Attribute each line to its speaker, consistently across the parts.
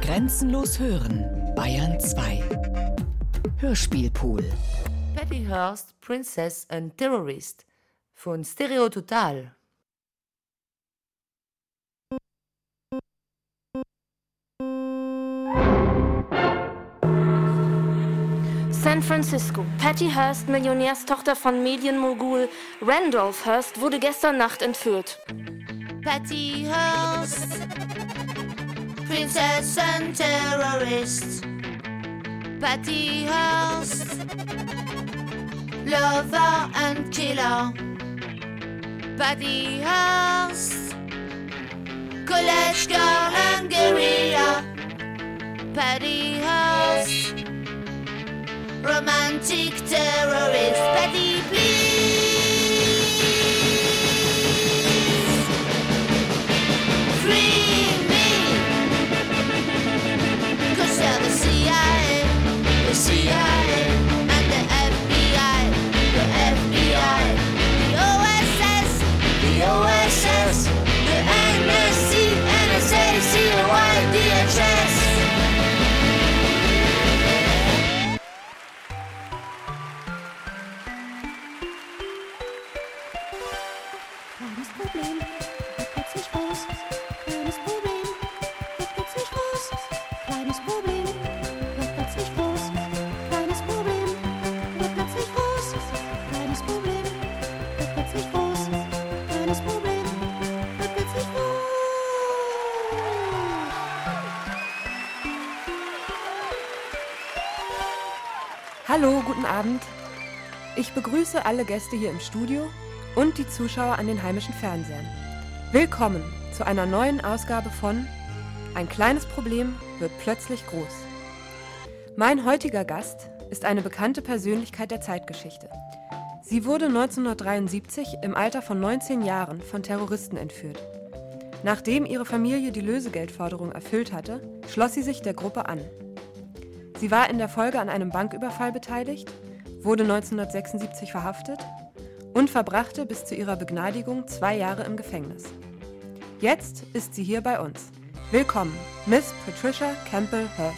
Speaker 1: Grenzenlos hören, Bayern 2. Hörspielpool.
Speaker 2: Patty Hearst, Princess and Terrorist von Stereo Total.
Speaker 3: San Francisco. Patty Hearst, Millionärstochter von Medienmogul Randolph Hearst, wurde gestern Nacht entführt.
Speaker 4: Patty Hearst, Princess and Terrorist. Patty Hearst, Lover and Killer. Patty Hearst, College Girl and Guerrilla. Patty Hearst, Romantic Terrorist. Patty, please.
Speaker 5: Hallo, guten Abend. Ich begrüße alle Gäste hier im Studio und die Zuschauer an den heimischen Fernsehern. Willkommen zu einer neuen Ausgabe von Ein kleines Problem wird plötzlich groß. Mein heutiger Gast ist eine bekannte Persönlichkeit der Zeitgeschichte. Sie wurde 1973 im Alter von 19 Jahren von Terroristen entführt. Nachdem ihre Familie die Lösegeldforderung erfüllt hatte, schloss sie sich der Gruppe an. Sie war in der Folge an einem Banküberfall beteiligt, wurde 1976 verhaftet und verbrachte bis zu ihrer Begnadigung zwei Jahre im Gefängnis. Jetzt ist sie hier bei uns. Willkommen, Miss Patricia Campbell Hurst.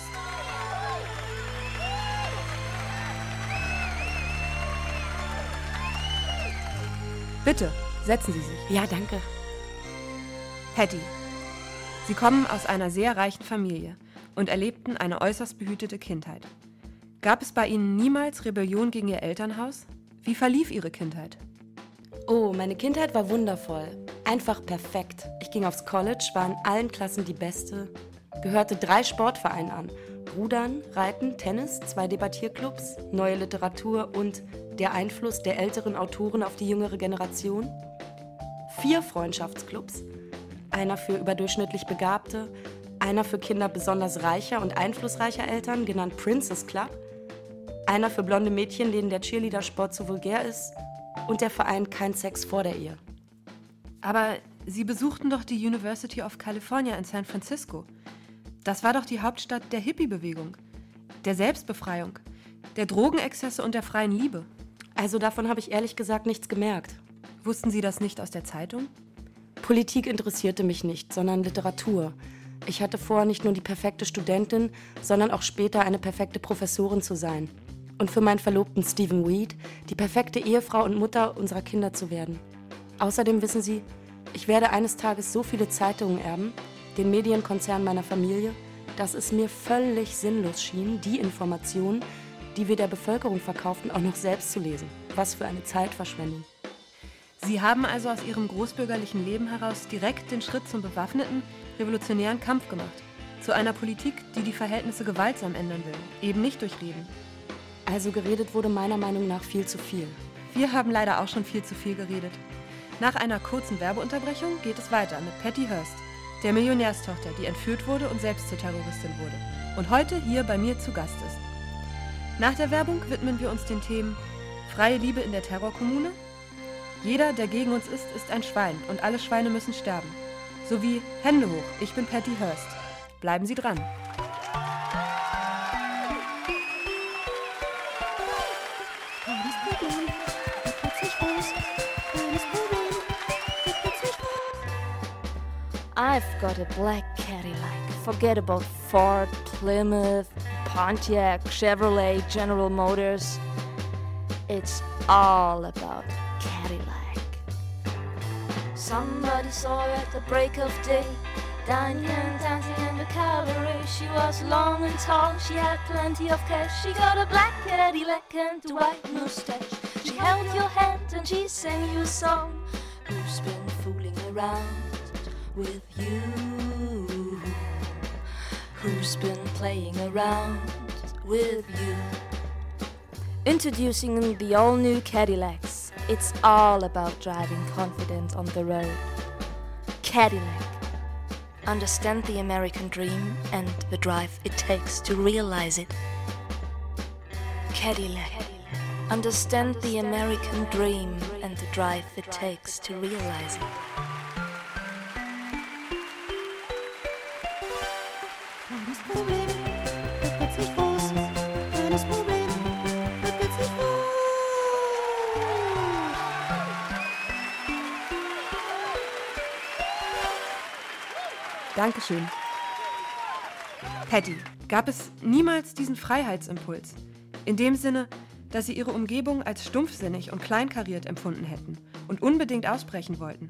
Speaker 5: Bitte, setzen Sie sich.
Speaker 3: Ja, danke.
Speaker 5: Patty. Sie kommen aus einer sehr reichen Familie und erlebten eine äußerst behütete Kindheit. Gab es bei Ihnen niemals Rebellion gegen Ihr Elternhaus? Wie verlief Ihre Kindheit?
Speaker 3: Oh, meine Kindheit war wundervoll. Einfach perfekt. Ich ging aufs College, war in allen Klassen die Beste, gehörte drei Sportvereinen an. Rudern, Reiten, Tennis, zwei Debattierclubs, neue Literatur und der Einfluss der älteren Autoren auf die jüngere Generation. Vier Freundschaftsclubs. Einer für überdurchschnittlich Begabte, einer für Kinder besonders reicher und einflussreicher Eltern, genannt Princess Club. Einer für blonde Mädchen, denen der Cheerleader-Sport zu vulgär ist. Und der Verein Kein Sex vor der Ehe.
Speaker 5: Aber Sie besuchten doch die University of California in San Francisco. Das war doch die Hauptstadt der Hippie-Bewegung, der Selbstbefreiung, der Drogenexzesse und der freien Liebe.
Speaker 3: Also davon habe ich ehrlich gesagt nichts gemerkt.
Speaker 5: Wussten Sie das nicht aus der Zeitung?
Speaker 3: Politik interessierte mich nicht, sondern Literatur. Ich hatte vor, nicht nur die perfekte Studentin, sondern auch später eine perfekte Professorin zu sein. Und für meinen Verlobten Stephen Weed die perfekte Ehefrau und Mutter unserer Kinder zu werden. Außerdem wissen Sie, ich werde eines Tages so viele Zeitungen erben, den Medienkonzern meiner Familie, dass es mir völlig sinnlos schien, die Informationen, die wir der Bevölkerung verkauften, auch noch selbst zu lesen. Was für eine Zeitverschwendung.
Speaker 5: Sie haben also aus Ihrem großbürgerlichen Leben heraus direkt den Schritt zum bewaffneten, revolutionären Kampf gemacht. Zu einer Politik, die die Verhältnisse gewaltsam ändern will, eben nicht durch Reden.
Speaker 3: Also geredet wurde meiner Meinung nach viel zu viel.
Speaker 5: Wir haben leider auch schon viel zu viel geredet. Nach einer kurzen Werbeunterbrechung geht es weiter mit Patty Hearst, der Millionärstochter, die entführt wurde und selbst zur Terroristin wurde und heute hier bei mir zu Gast ist. Nach der Werbung widmen wir uns den Themen freie Liebe in der Terrorkommune, jeder, der gegen uns ist, ist ein Schwein und alle Schweine müssen sterben, sowie Hände hoch, ich bin Patty Hearst. Bleiben Sie dran.
Speaker 3: I've got a black Cadillac
Speaker 6: Forget about Ford, Plymouth, Pontiac, Chevrolet, General Motors. It's all about Cadillac. Somebody saw her at the break of day. Dining and dancing in the cabaret. She was long and tall, she had plenty of cash. She got a black Cadillac and a white mustache. She held your hand and she sang you a song. Who's been fooling around with you? Who's been playing around with you? Introducing the all new Cadillacs. It's all about driving confident on the road. Cadillac. Understand the American dream and the drive it takes to realize it. Cadillac. Understand the American dream and the drive it takes to realize it.
Speaker 5: Dankeschön. Patty, gab es niemals diesen Freiheitsimpuls? In dem Sinne, dass sie ihre Umgebung als stumpfsinnig und kleinkariert empfunden hätten und unbedingt ausbrechen wollten.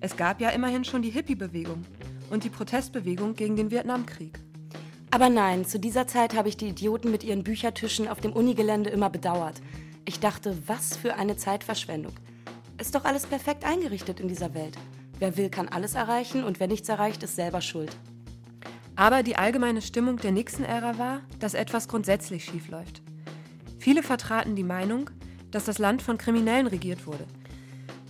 Speaker 5: Es gab ja immerhin schon die Hippie-Bewegung und die Protestbewegung gegen den Vietnamkrieg.
Speaker 3: Aber nein, zu dieser Zeit habe ich die Idioten mit ihren Büchertischen auf dem Unigelände immer bedauert. Ich dachte, was für eine Zeitverschwendung. Ist doch alles perfekt eingerichtet in dieser Welt. Wer will, kann alles erreichen und wer nichts erreicht, ist selber schuld.
Speaker 5: Aber die allgemeine Stimmung der Nixon-Ära war, dass etwas grundsätzlich schiefläuft. Viele vertraten die Meinung, dass das Land von Kriminellen regiert wurde.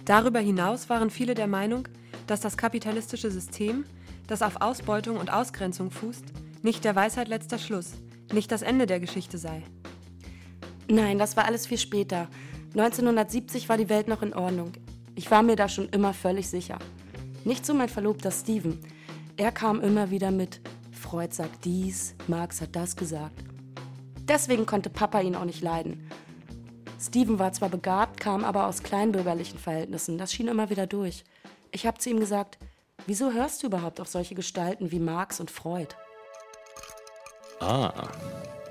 Speaker 5: Darüber hinaus waren viele der Meinung, dass das kapitalistische System, das auf Ausbeutung und Ausgrenzung fußt, nicht der Weisheit letzter Schluss, nicht das Ende der Geschichte sei.
Speaker 3: Nein, das war alles viel später. 1970 war die Welt noch in Ordnung. Ich war mir da schon immer völlig sicher. Nicht so mein Verlobter Steven. Er kam immer wieder mit, Freud sagt dies, Marx hat das gesagt. Deswegen konnte Papa ihn auch nicht leiden. Steven war zwar begabt, kam aber aus kleinbürgerlichen Verhältnissen. Das schien immer wieder durch. Ich habe zu ihm gesagt, wieso hörst du überhaupt auf solche Gestalten wie Marx und Freud?
Speaker 7: Ah,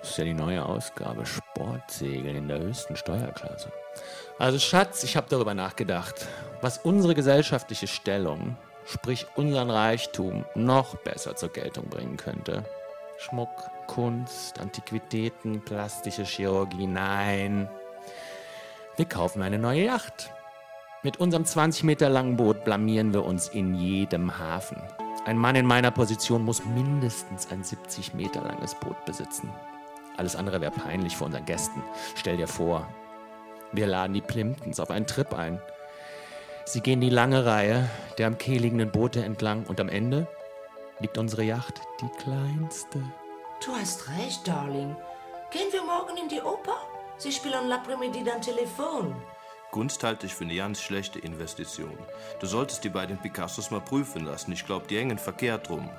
Speaker 7: das ist ja die neue Ausgabe Sportsegel in der höchsten Steuerklasse. Also Schatz, ich habe darüber nachgedacht, was unsere gesellschaftliche Stellung, sprich unseren Reichtum, noch besser zur Geltung bringen könnte. Schmuck, Kunst, Antiquitäten, plastische Chirurgie, nein. Wir kaufen eine neue Yacht. Mit unserem 20 Meter langen Boot blamieren wir uns in jedem Hafen. Ein Mann in meiner Position muss mindestens ein 70 Meter langes Boot besitzen. Alles andere wäre peinlich vor unseren Gästen. Stell dir vor, wir laden die Plimptons auf einen Trip ein. Sie gehen die lange Reihe der am Quai liegenden Boote entlang und am Ende liegt unsere Yacht, die kleinste.
Speaker 2: Du hast recht, Darling. Gehen wir morgen in die Oper? Sie spielen L'après-midi am Telefon.
Speaker 8: Gunst halte ich für eine ganz schlechte Investition. Du solltest die beiden Picassos mal prüfen lassen. Ich glaube, die hängen verkehrt rum.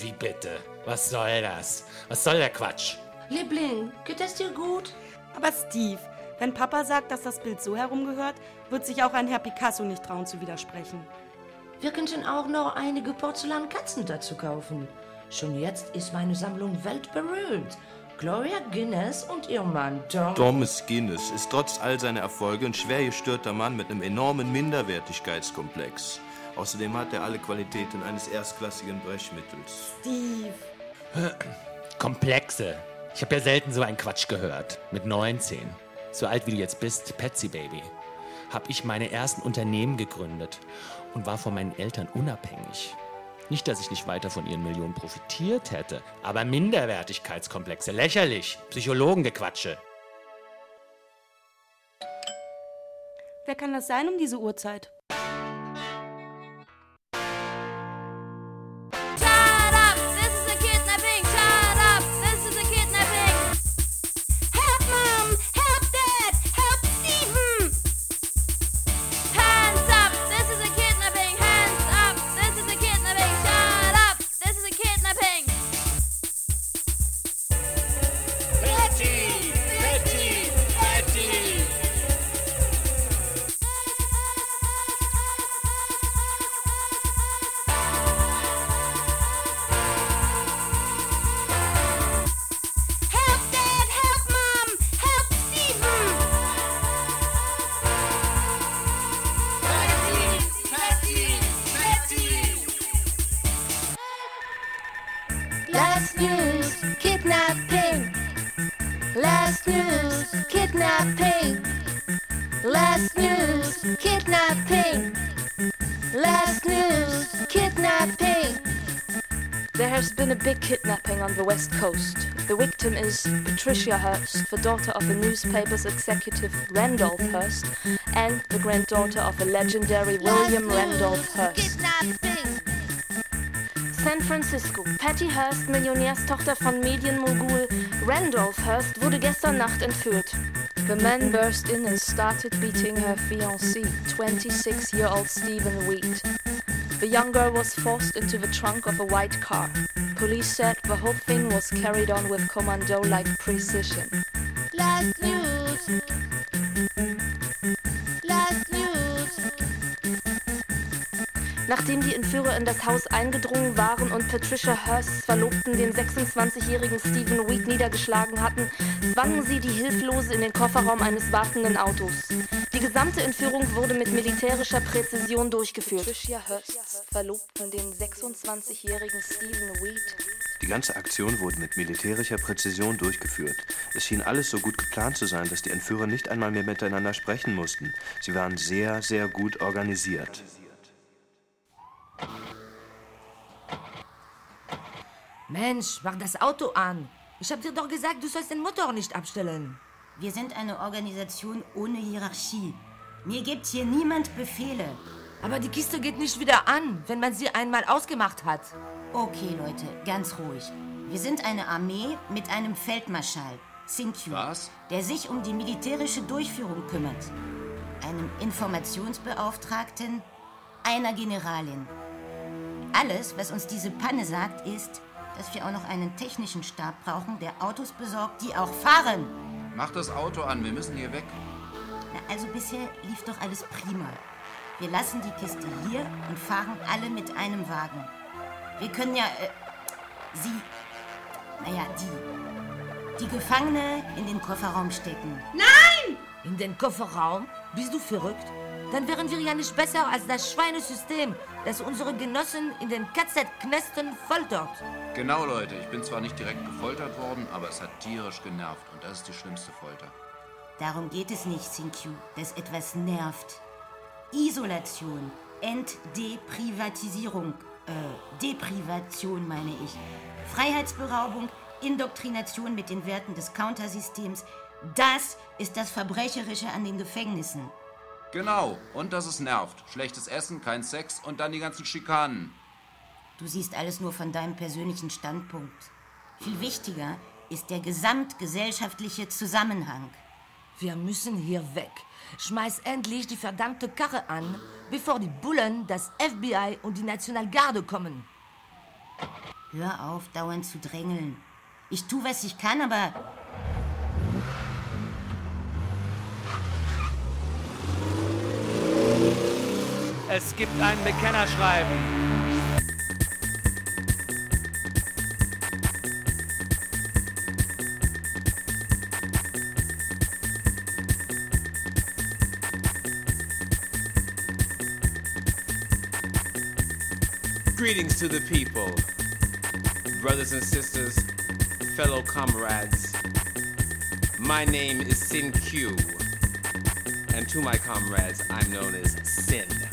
Speaker 7: Wie bitte? Was soll das? Was soll der Quatsch?
Speaker 2: Liebling, geht es dir gut?
Speaker 3: Aber Steve, wenn Papa sagt, dass das Bild so herumgehört, wird sich auch ein Herr Picasso nicht trauen zu widersprechen.
Speaker 2: Wir könnten auch noch einige Porzellankatzen dazu kaufen. Schon jetzt ist meine Sammlung weltberühmt. Gloria Guinness und ihr Mann Tom.
Speaker 8: Thomas Guinness ist trotz all seiner Erfolge ein schwer gestörter Mann mit einem enormen Minderwertigkeitskomplex. Außerdem hat er alle Qualitäten eines erstklassigen Brechmittels.
Speaker 3: Steve.
Speaker 7: Komplexe. Ich habe ja selten so einen Quatsch gehört. Mit 19, so alt wie du jetzt bist, Patsy Baby, habe ich meine ersten Unternehmen gegründet und war von meinen Eltern unabhängig. Nicht, dass ich nicht weiter von ihren Millionen profitiert hätte, aber Minderwertigkeitskomplexe, lächerlich, Psychologengequatsche.
Speaker 3: Wer kann das sein um diese Uhrzeit?
Speaker 6: Last news, kidnapping. Last news, kidnapping. Last news, kidnapping. Last news, kidnapping. There has been a big kidnapping on the West Coast. The victim is Patricia Hearst, the daughter of the newspaper's executive Randolph Hearst, and the granddaughter of the legendary William Randolph Hearst. San Francisco. Patty Hearst, Millionärstochter von Medienmogul Randolph Hearst, wurde gestern Nacht entführt. The man burst in and started beating her fiancé, 26-year-old Stephen Wheat. The young girl was forced into the trunk of a white car. Police said the whole thing was carried on with commando-like precision.
Speaker 4: Last news.
Speaker 6: Nachdem die Entführer in das Haus eingedrungen waren und Patricia Hearsts Verlobten den 26-jährigen Stephen Wheat niedergeschlagen hatten, zwangen sie die Hilflose in den Kofferraum eines wartenden Autos. Die gesamte Entführung wurde mit militärischer Präzision durchgeführt. Patricia Hearsts Verlobten den 26-jährigen Stephen Wheat
Speaker 8: Die ganze Aktion wurde mit militärischer Präzision durchgeführt. Es schien alles so gut geplant zu sein, dass die Entführer nicht einmal mehr miteinander sprechen mussten. Sie waren sehr, sehr gut organisiert.
Speaker 2: Mensch, mach das Auto an. Ich hab dir doch gesagt, du sollst den Motor nicht abstellen.
Speaker 9: Wir sind eine Organisation ohne Hierarchie. Mir gibt hier niemand Befehle.
Speaker 2: Aber die Kiste geht nicht wieder an, wenn man sie einmal ausgemacht hat.
Speaker 9: Okay, Leute, ganz ruhig. Wir sind eine Armee mit einem Feldmarschall, Sinkyu,
Speaker 8: Was?
Speaker 9: der sich um die militärische Durchführung kümmert. Einem Informationsbeauftragten, einer Generalin. Alles, was uns diese Panne sagt, ist, dass wir auch noch einen technischen Stab brauchen, der Autos besorgt, die auch fahren.
Speaker 10: Mach das Auto an, wir müssen hier weg.
Speaker 9: Na, also bisher lief doch alles prima. Wir lassen die Kiste hier und fahren alle mit einem Wagen. Wir können ja, äh, sie, naja, die, die Gefangene in den Kofferraum stecken.
Speaker 2: Nein! In den Kofferraum? Bist du verrückt? Dann wären wir ja nicht besser als das Schweinesystem, das unsere Genossen in den KZ-Knästen foltert.
Speaker 10: Genau, Leute, ich bin zwar nicht direkt gefoltert worden, aber es hat tierisch genervt und das ist die schlimmste Folter.
Speaker 9: Darum geht es nicht, Sinkyu, dass etwas nervt. Isolation, Entdeprivatisierung, äh, Deprivation meine ich. Freiheitsberaubung, Indoktrination mit den Werten des Countersystems, das ist das Verbrecherische an den Gefängnissen.
Speaker 10: Genau, und dass es nervt. Schlechtes Essen, kein Sex und dann die ganzen Schikanen.
Speaker 9: Du siehst alles nur von deinem persönlichen Standpunkt. Viel wichtiger ist der gesamtgesellschaftliche Zusammenhang.
Speaker 2: Wir müssen hier weg. Schmeiß endlich die verdammte Karre an, bevor die Bullen, das FBI und die Nationalgarde kommen.
Speaker 9: Hör auf, dauernd zu drängeln. Ich tu, was ich kann, aber
Speaker 11: Es gibt ein Bekennerschreiben.
Speaker 12: Greetings to the people, brothers and sisters, fellow comrades. My name is Sin Q, and to my comrades, I'm known as Sin.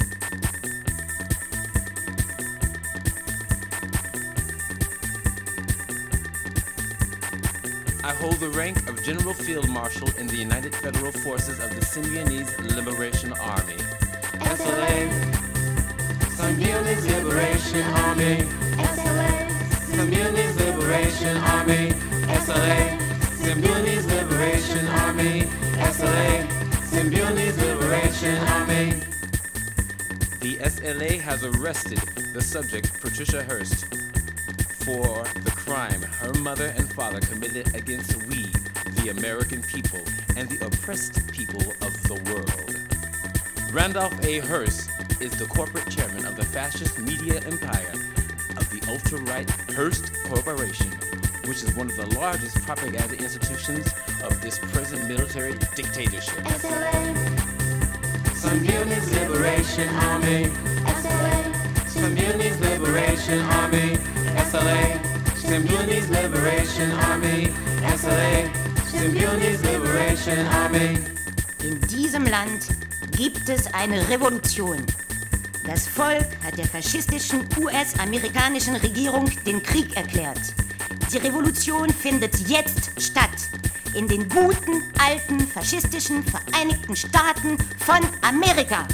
Speaker 12: I hold the rank of General Field Marshal in the United Federal Forces of the Symbionese Liberation Army. SLA, Symbionese Liberation Army. SLA, Symbionese Liberation Army. SLA, Symbionese Liberation Army. SLA, Symbionese Liberation Army. The SLA has arrested the subject, Patricia Hearst, for the crime her mother and father committed against we, the American people, and the oppressed people of the world. Randolph A. Hearst is the corporate chairman of the fascist media empire of the ultra-right Hearst Corporation, which is one of the largest propaganda institutions of this present military dictatorship. SLA. Symbionese Liberation Army. SLA. Symbionese Liberation Army. SLA, Symbionese Liberation Army.
Speaker 9: In diesem Land gibt es eine Revolution. Das Volk hat der faschistischen US-amerikanischen Regierung den Krieg erklärt. Die Revolution findet jetzt statt. In den guten, alten, faschistischen Vereinigten Staaten von Amerika.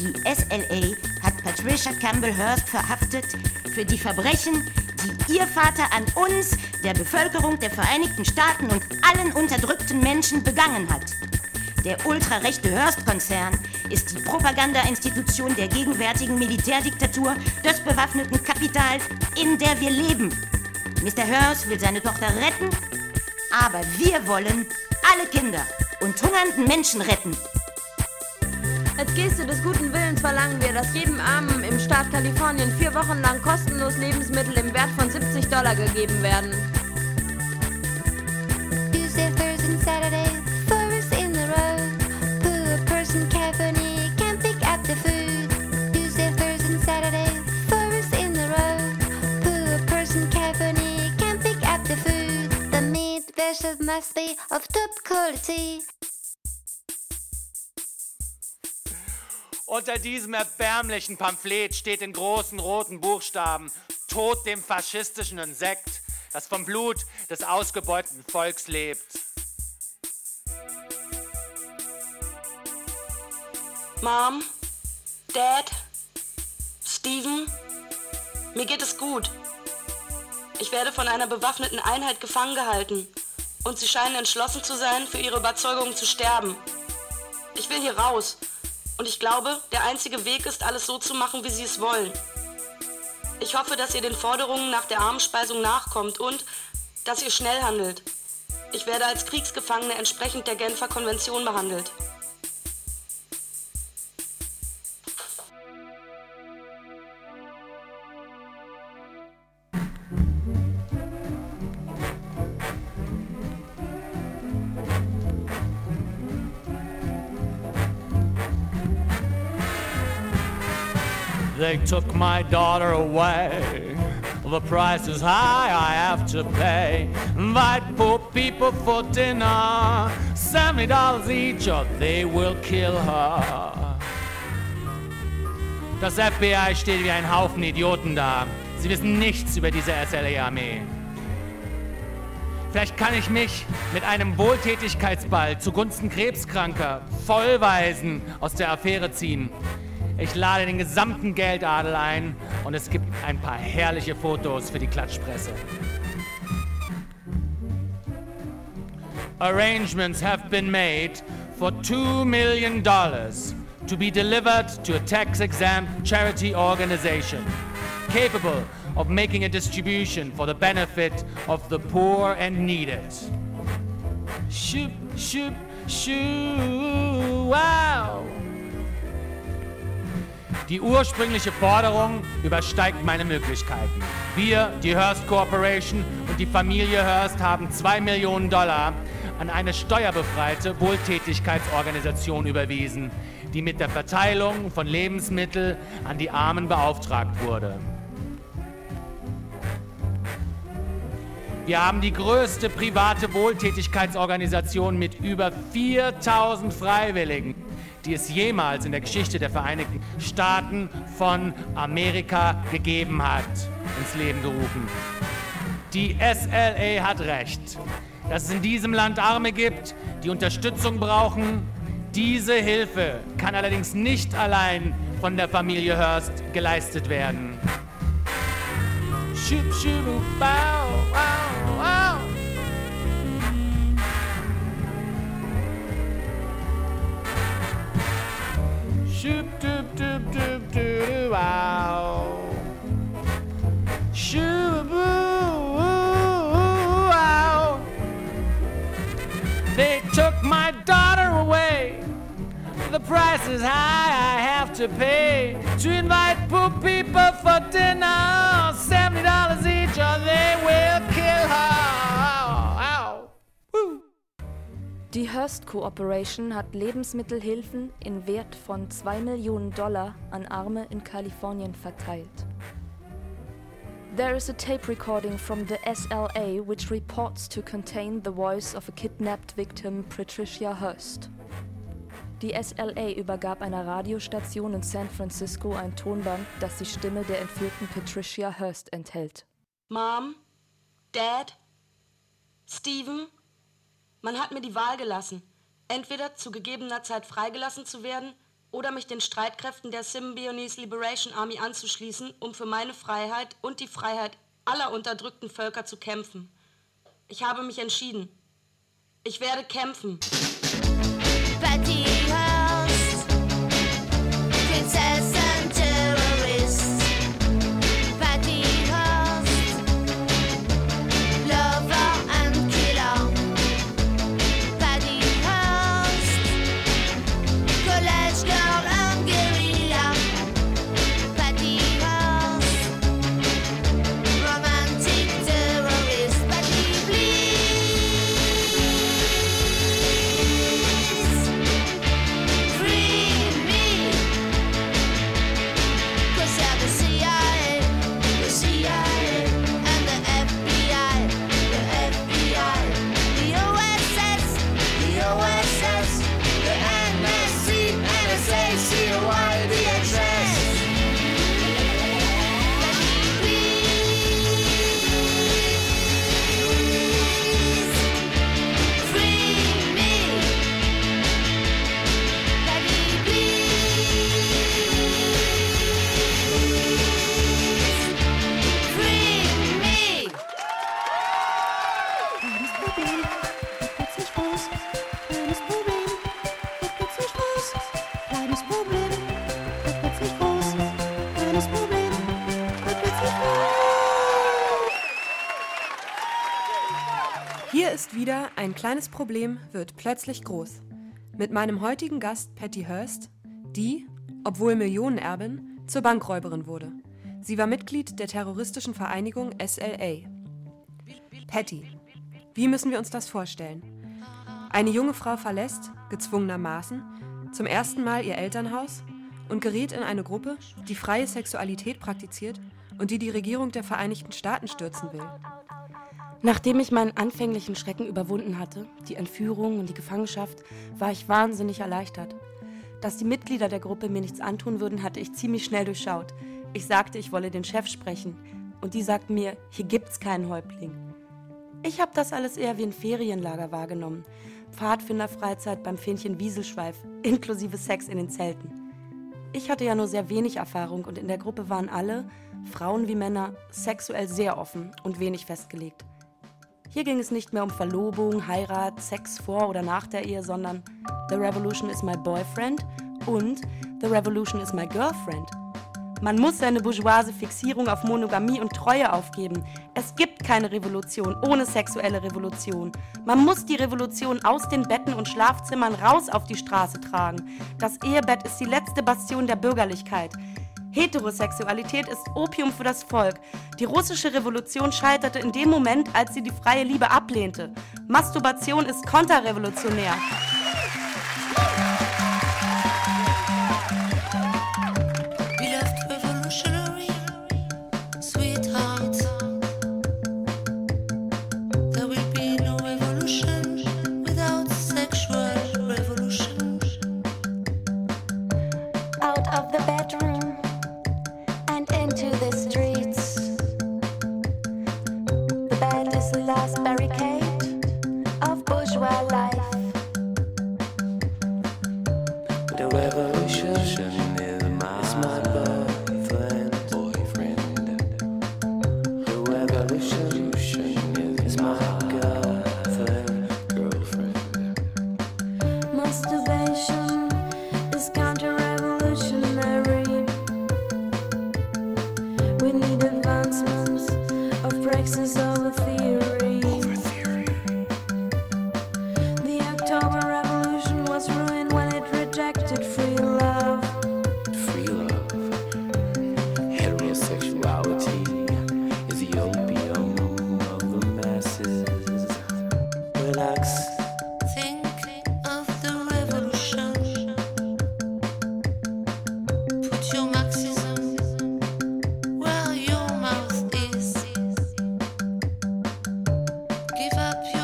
Speaker 9: Die SLA hat Patricia Campbell Hearst verhaftet für die Verbrechen, die ihr Vater an uns, der Bevölkerung der Vereinigten Staaten und allen unterdrückten Menschen begangen hat. Der ultrarechte Hearst-Konzern ist die Propagandainstitution der gegenwärtigen Militärdiktatur des bewaffneten Kapitals, in der wir leben. Mr. Hearst will seine Tochter retten, aber wir wollen alle Kinder und hungernden Menschen retten.
Speaker 3: Als Geste des guten Willens verlangen wir, dass jedem Armen im Staat Kalifornien vier Wochen lang kostenlos Lebensmittel im Wert von 70 Dollar gegeben werden.
Speaker 13: Must be of top quality.
Speaker 11: Unter diesem erbärmlichen Pamphlet steht in großen roten Buchstaben Tod dem faschistischen Insekt, das vom Blut des ausgebeuteten Volks lebt.
Speaker 3: Mom, Dad, Steven, mir geht es gut. Ich werde von einer bewaffneten Einheit gefangen gehalten und sie scheinen entschlossen zu sein, für ihre Überzeugungen zu sterben. Ich will hier raus und ich glaube, der einzige Weg ist, alles so zu machen, wie sie es wollen. Ich hoffe, dass ihr den Forderungen nach der Armenspeisung nachkommt und dass ihr schnell handelt. Ich werde als Kriegsgefangene entsprechend der Genfer Konvention behandelt.
Speaker 11: They took my daughter away. The price is high, I have to pay. Invite poor people for dinner. $70 each or they will kill her. Das FBI steht wie ein Haufen Idioten da. Sie wissen nichts über diese SLA-Armee. Vielleicht kann ich mich mit einem Wohltätigkeitsball zugunsten Krebskranker, Vollweisen aus der Affäre ziehen. Ich lade den gesamten Geldadel ein und es gibt ein paar herrliche Fotos für die Klatschpresse. Arrangements have been made for $2 million to be delivered to a tax-exempt charity organization capable of making a distribution for the benefit of the poor and needed. Shoop, shoop, shoo, wow! Die ursprüngliche Forderung übersteigt meine Möglichkeiten. Wir, die Hearst Corporation und die Familie Hearst haben 2 Millionen Dollar an eine steuerbefreite Wohltätigkeitsorganisation überwiesen, die mit der Verteilung von Lebensmitteln an die Armen beauftragt wurde. Wir haben die größte private Wohltätigkeitsorganisation mit über 4000 Freiwilligen, die es jemals in der Geschichte der Vereinigten Staaten von Amerika gegeben hat, ins Leben gerufen. Die SLA hat recht, dass es in diesem Land Arme gibt, die Unterstützung brauchen. Diese Hilfe kann allerdings nicht allein von der Familie Hearst geleistet werden. Shoop, shoop, bow, wow, wow. Shoop, doop, doop, doop, doo, wow. Shoop, boo, wow. They took my daughter away. The price is high, I have to pay to invite poor people for dinner. Seventy dollars each, or they will kill her.
Speaker 6: Die Hearst Cooperation hat Lebensmittelhilfen in Wert von 2 Millionen Dollar an Arme in Kalifornien verteilt. There is a tape recording from the SLA which reports to contain the voice of a kidnapped victim, Patricia Hurst. Die SLA übergab einer Radiostation in San Francisco ein Tonband, das die Stimme der entführten Patricia Hurst enthält.
Speaker 3: Mom? Dad? Steven? Man hat mir die Wahl gelassen. Entweder zu gegebener Zeit freigelassen zu werden oder mich den Streitkräften der Symbionese Liberation Army anzuschließen, um für meine Freiheit und die Freiheit aller unterdrückten Völker zu kämpfen. Ich habe mich entschieden. Ich werde kämpfen.
Speaker 4: Patty
Speaker 5: ein kleines Problem wird plötzlich groß. Mit meinem heutigen Gast Patty Hearst, die, obwohl Millionenerbin, zur Bankräuberin wurde. Sie war Mitglied der terroristischen Vereinigung SLA. Patty, wie müssen wir uns das vorstellen? Eine junge Frau verlässt, gezwungenermaßen, zum ersten Mal ihr Elternhaus und gerät in eine Gruppe, die freie Sexualität praktiziert und die die Regierung der Vereinigten Staaten stürzen will.
Speaker 3: Nachdem ich meinen anfänglichen Schrecken überwunden hatte, die Entführung und die Gefangenschaft, war ich wahnsinnig erleichtert. Dass die Mitglieder der Gruppe mir nichts antun würden, hatte ich ziemlich schnell durchschaut. Ich sagte, ich wolle den Chef sprechen. Und die sagten mir, hier gibt's keinen Häuptling. Ich habe das alles eher wie ein Ferienlager wahrgenommen. Pfadfinderfreizeit beim Fähnchen Wieselschweif, inklusive Sex in den Zelten. Ich hatte ja nur sehr wenig Erfahrung und in der Gruppe waren alle, Frauen wie Männer, sexuell sehr offen und wenig festgelegt. Hier ging es nicht mehr um Verlobung, Heirat, Sex vor oder nach der Ehe, sondern The Revolution is my boyfriend und The Revolution is my girlfriend. Man muss seine bourgeoise Fixierung auf Monogamie und Treue aufgeben. Es gibt keine Revolution ohne sexuelle Revolution. Man muss die Revolution aus den Betten und Schlafzimmern raus auf die Straße tragen. Das Ehebett ist die letzte Bastion der Bürgerlichkeit. Heterosexualität ist Opium für das Volk. Die russische Revolution scheiterte in dem Moment, als sie die freie Liebe ablehnte. Masturbation ist konterrevolutionär.
Speaker 4: give up your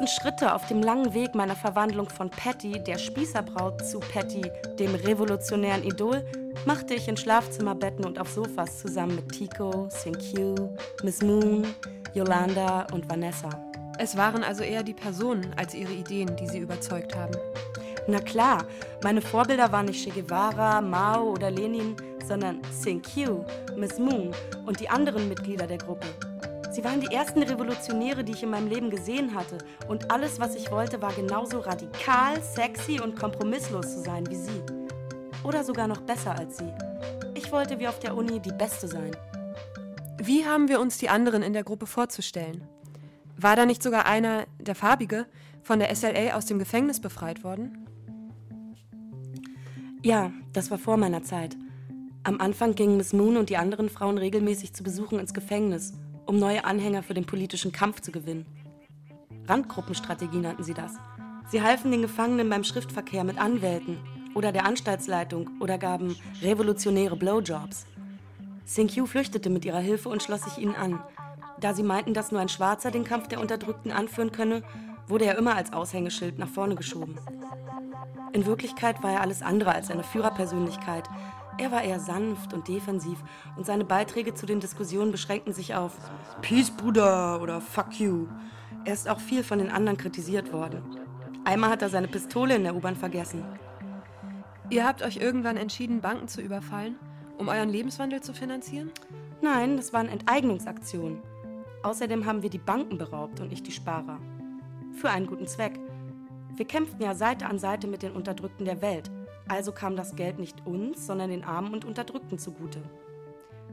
Speaker 3: ersten Schritte auf dem langen Weg meiner Verwandlung von Patty, der Spießerbraut, zu Patty, dem revolutionären Idol, machte ich in Schlafzimmerbetten und auf Sofas zusammen mit Tico, Q, Miss Moon, Yolanda und Vanessa.
Speaker 5: Es waren also eher die Personen als ihre Ideen, die sie überzeugt haben.
Speaker 3: Na klar, meine Vorbilder waren nicht Che Guevara, Mao oder Lenin, sondern Q, Miss Moon und die anderen Mitglieder der Gruppe. Sie waren die ersten Revolutionäre, die ich in meinem Leben gesehen hatte. Und alles, was ich wollte, war genauso radikal, sexy und kompromisslos zu sein wie sie. Oder sogar noch besser als sie. Ich wollte wie auf der Uni die Beste sein.
Speaker 5: Wie haben wir uns die anderen in der Gruppe vorzustellen? War da nicht sogar einer, der Farbige, von der SLA aus dem Gefängnis befreit worden?
Speaker 3: Ja, das war vor meiner Zeit. Am Anfang gingen Miss Moon und die anderen Frauen regelmäßig zu Besuchen ins Gefängnis, um neue Anhänger für den politischen Kampf zu gewinnen. Randgruppenstrategie nannten sie das. Sie halfen den Gefangenen beim Schriftverkehr mit Anwälten oder der Anstaltsleitung oder gaben revolutionäre Blowjobs. Q flüchtete mit ihrer Hilfe und schloss sich ihnen an. Da sie meinten, dass nur ein Schwarzer den Kampf der Unterdrückten anführen könne, wurde er immer als Aushängeschild nach vorne geschoben. In Wirklichkeit war er alles andere als eine Führerpersönlichkeit. Er war eher sanft und defensiv und seine Beiträge zu den Diskussionen beschränkten sich auf Peace, Bruder oder Fuck you. Er ist auch viel von den anderen kritisiert worden. Einmal hat er seine Pistole in der U-Bahn vergessen.
Speaker 5: Ihr habt euch irgendwann entschieden, Banken zu überfallen, um euren Lebenswandel zu finanzieren?
Speaker 3: Nein, das waren Enteignungsaktionen. Außerdem haben wir die Banken beraubt und nicht die Sparer. Für einen guten Zweck. Wir kämpften ja Seite an Seite mit den Unterdrückten der Welt. Also kam das Geld nicht uns, sondern den Armen und Unterdrückten zugute.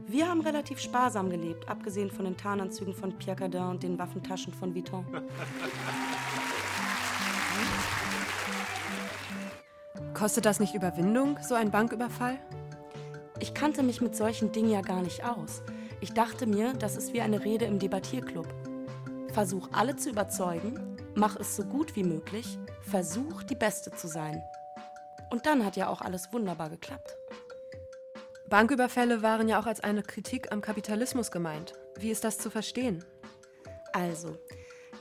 Speaker 3: Wir haben relativ sparsam gelebt, abgesehen von den Tarnanzügen von Pierre Cardin und den Waffentaschen von Vuitton.
Speaker 5: Kostet das nicht Überwindung, so ein Banküberfall?
Speaker 3: Ich kannte mich mit solchen Dingen ja gar nicht aus. Ich dachte mir, das ist wie eine Rede im Debattierclub. Versuch alle zu überzeugen, mach es so gut wie möglich, versuch die Beste zu sein. Und dann hat ja auch alles wunderbar geklappt.
Speaker 5: Banküberfälle waren ja auch als eine Kritik am Kapitalismus gemeint. Wie ist das zu verstehen?
Speaker 3: Also,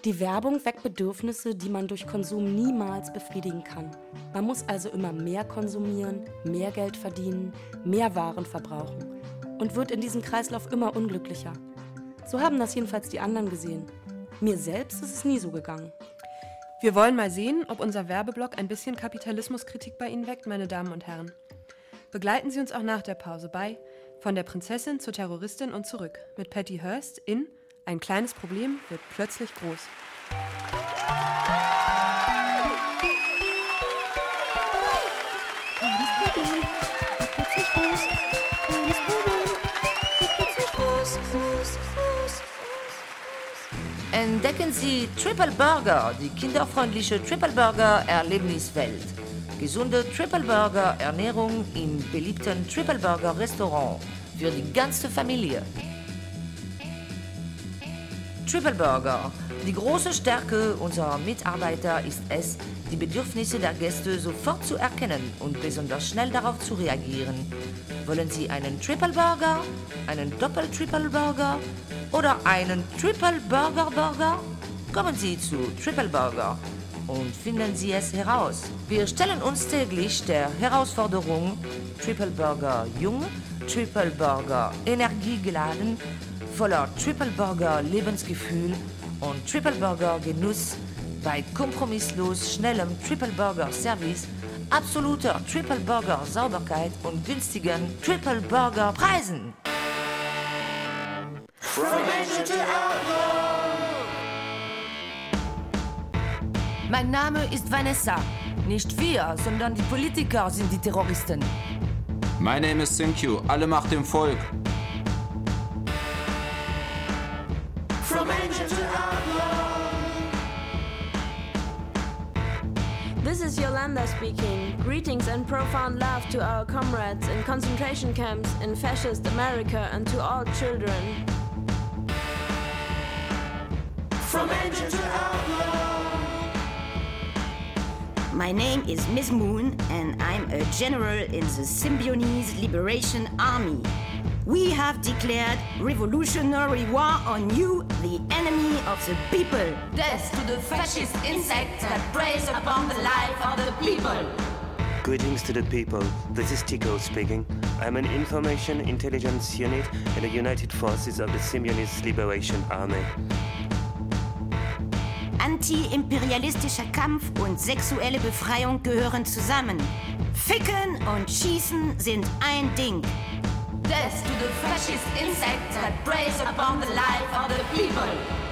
Speaker 3: die Werbung weckt Bedürfnisse, die man durch Konsum niemals befriedigen kann. Man muss also immer mehr konsumieren, mehr Geld verdienen, mehr Waren verbrauchen und wird in diesem Kreislauf immer unglücklicher. So haben das jedenfalls die anderen gesehen. Mir selbst ist es nie so gegangen.
Speaker 5: Wir wollen mal sehen, ob unser Werbeblock ein bisschen Kapitalismuskritik bei Ihnen weckt, meine Damen und Herren. Begleiten Sie uns auch nach der Pause bei Von der Prinzessin zur Terroristin und zurück mit Patty Hearst in Ein kleines Problem wird plötzlich groß.
Speaker 2: Entdecken Sie Triple Burger, die kinderfreundliche Triple Burger Erlebniswelt. Gesunde Triple Burger Ernährung im beliebten Triple Burger Restaurant für die ganze Familie. Triple Burger. Die große Stärke unserer Mitarbeiter ist es, die Bedürfnisse der Gäste sofort zu erkennen und besonders schnell darauf zu reagieren. Wollen Sie einen Triple Burger, einen Doppel-Triple Burger oder einen Triple Burger Burger? Kommen Sie zu Triple Burger und finden Sie es heraus. Wir stellen uns täglich der Herausforderung Triple Burger jung, Triple Burger energiegeladen, voller Triple Burger Lebensgefühl und Triple Burger Genuss bei kompromisslos schnellem Triple Burger Service, absoluter Triple Burger Sauberkeit und günstigen Triple Burger Preisen. Mein Name ist Vanessa. Nicht wir, sondern die Politiker sind die Terroristen.
Speaker 10: My name is Q. Alle Macht dem Volk.
Speaker 6: This is Yolanda speaking. Greetings and profound love to our comrades in concentration camps in fascist America and to all children.
Speaker 9: My name is Miss Moon, and I'm a general in the Symbionese Liberation Army. We have declared revolutionary war on you, the enemy of the people.
Speaker 4: Death to the fascist insect that preys upon the life of the people.
Speaker 14: Greetings to the people. This is Tico speaking. I'm an information intelligence unit in the United Forces of the Symbionese Liberation Army.
Speaker 9: Anti-imperialistischer Kampf und sexuelle Befreiung gehören zusammen. Ficken und Schießen sind ein Ding.
Speaker 4: Death to the fascist insect that preys upon the life of the people.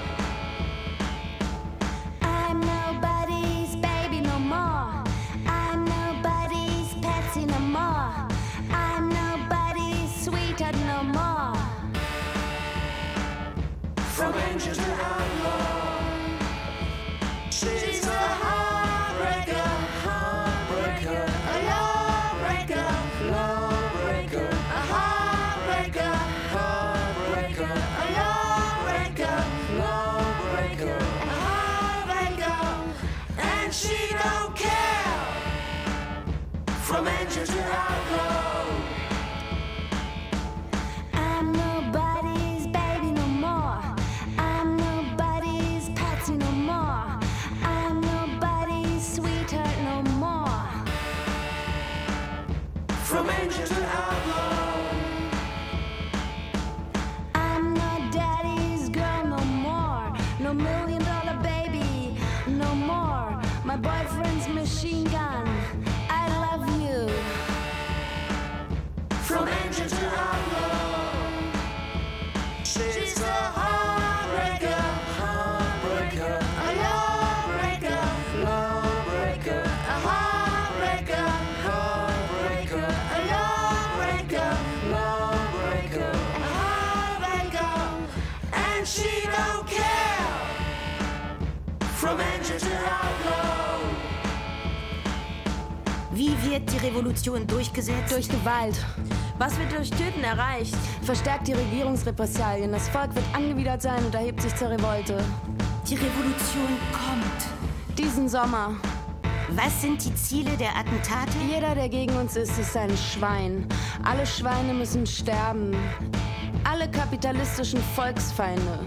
Speaker 9: Die Revolution durchgesetzt?
Speaker 15: Durch Gewalt. Was wird durch Töten erreicht? Verstärkt die Regierungsrepressalien. Das Volk wird angewidert sein und erhebt sich zur Revolte.
Speaker 9: Die Revolution kommt.
Speaker 15: Diesen Sommer.
Speaker 9: Was sind die Ziele der Attentate?
Speaker 15: Jeder, der gegen uns ist, ist ein Schwein. Alle Schweine müssen sterben. Alle kapitalistischen Volksfeinde.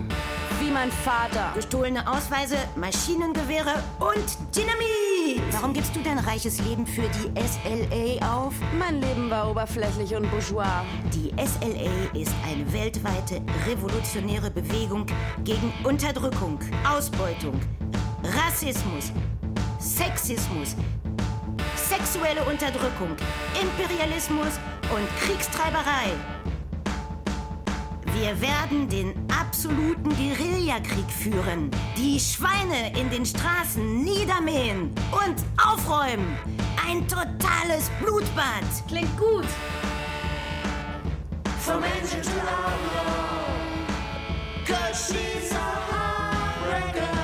Speaker 15: Wie mein Vater.
Speaker 9: Gestohlene Ausweise, Maschinengewehre und Dynamit! Warum gibst du dein reiches Leben für die SLA auf?
Speaker 15: Mein Leben war oberflächlich und bourgeois.
Speaker 9: Die SLA ist eine weltweite revolutionäre Bewegung gegen Unterdrückung, Ausbeutung, Rassismus, Sexismus, sexuelle Unterdrückung, Imperialismus und Kriegstreiberei. Wir werden den absoluten Guerillakrieg führen, die Schweine in den Straßen niedermähen und aufräumen. Ein totales Blutbad.
Speaker 15: Klingt gut.
Speaker 4: From angel to outlaw. Cause she's a heartbreaker, heartbreaker,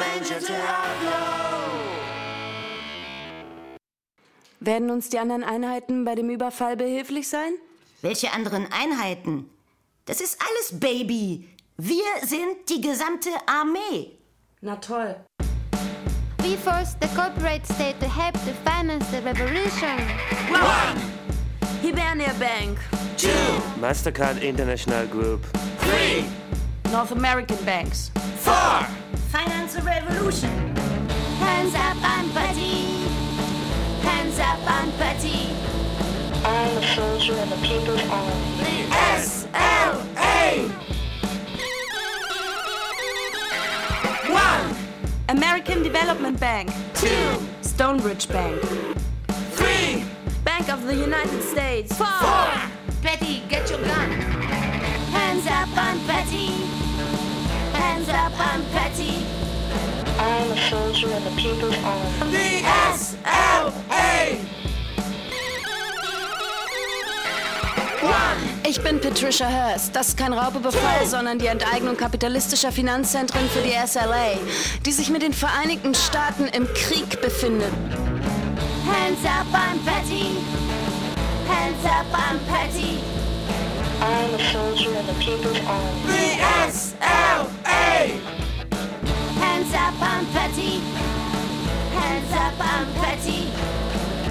Speaker 4: Angel to outlaw.
Speaker 15: Werden uns die anderen Einheiten bei dem Überfall behilflich sein?
Speaker 9: Welche anderen Einheiten? Das ist alles Baby. Wir sind die gesamte Armee.
Speaker 15: Na toll.
Speaker 13: We force the corporate state to help to finance the revolution.
Speaker 15: One. Hibernia Bank.
Speaker 14: Two. Mastercard International Group.
Speaker 15: Three. North American Banks.
Speaker 4: Four.
Speaker 9: Finance the revolution.
Speaker 13: Hands up and putty. Hands up and putty.
Speaker 4: I'm a soldier in the people's army. The SLA. One.
Speaker 15: American Development Bank.
Speaker 4: Two.
Speaker 15: Stonebridge Bank.
Speaker 4: Three.
Speaker 15: Bank of the United States.
Speaker 4: Four.
Speaker 2: Betty, get your gun.
Speaker 13: Hands up and putty. Hands up and putty.
Speaker 4: I'm a soldier in the people's army. The SLA. One.
Speaker 15: Ich bin Patricia Hearst. Das ist kein Raubüberfall, sondern die Enteignung kapitalistischer Finanzzentren für die SLA, die sich mit den Vereinigten Staaten im Krieg befindet.
Speaker 4: Hands up, I'm Betty. Hands up, I'm Petty. I'm a soldier in the people's army. The SLA. Hands up, I'm Petty. Hands up, I'm Petty.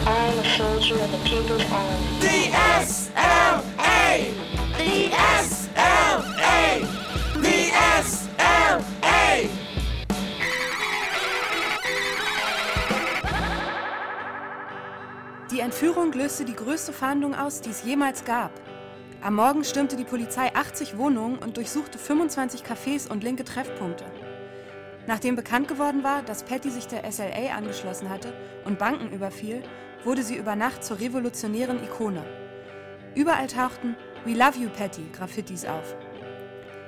Speaker 4: I'm a soldier in the people's army. The SLA. The SLA. The SLA.
Speaker 5: Die Entführung löste die größte Fahndung aus, die es jemals gab. Am Morgen stürmte die Polizei 80 Wohnungen und durchsuchte 25 Cafés und linke Treffpunkte. Nachdem bekannt geworden war, dass Patty sich der SLA angeschlossen hatte und Banken überfiel, wurde sie über Nacht zur revolutionären Ikone. Überall tauchten We Love You Patty Graffitis auf.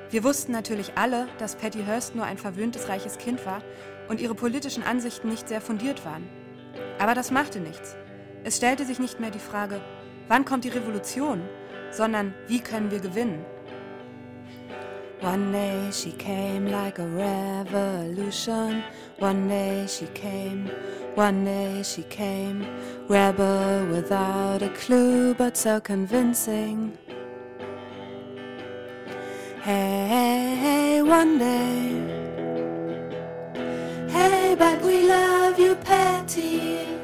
Speaker 5: Wir wussten natürlich alle, dass Patty Hearst nur ein verwöhntes reiches Kind war und ihre politischen Ansichten nicht sehr fundiert waren. Aber das machte nichts. Es stellte sich nicht mehr die Frage, wann kommt die Revolution, sondern wie können wir gewinnen. One day she came like a revolution. One day she came, one day she came. Rebel without a clue, but so convincing. Hey, hey, hey, one day. Hey, but we love you, Patty.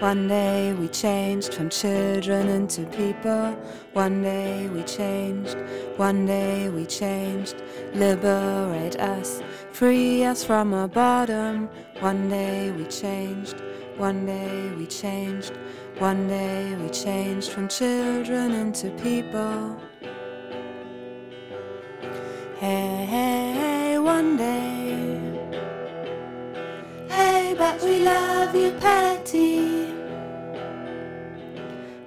Speaker 5: One day we changed from children into people. One day we changed. One day we changed. Liberate us, free us from our bottom. One day we changed. One day we changed. One day we changed from children into people. Hey, hey, hey, one day. But we love you, Patty.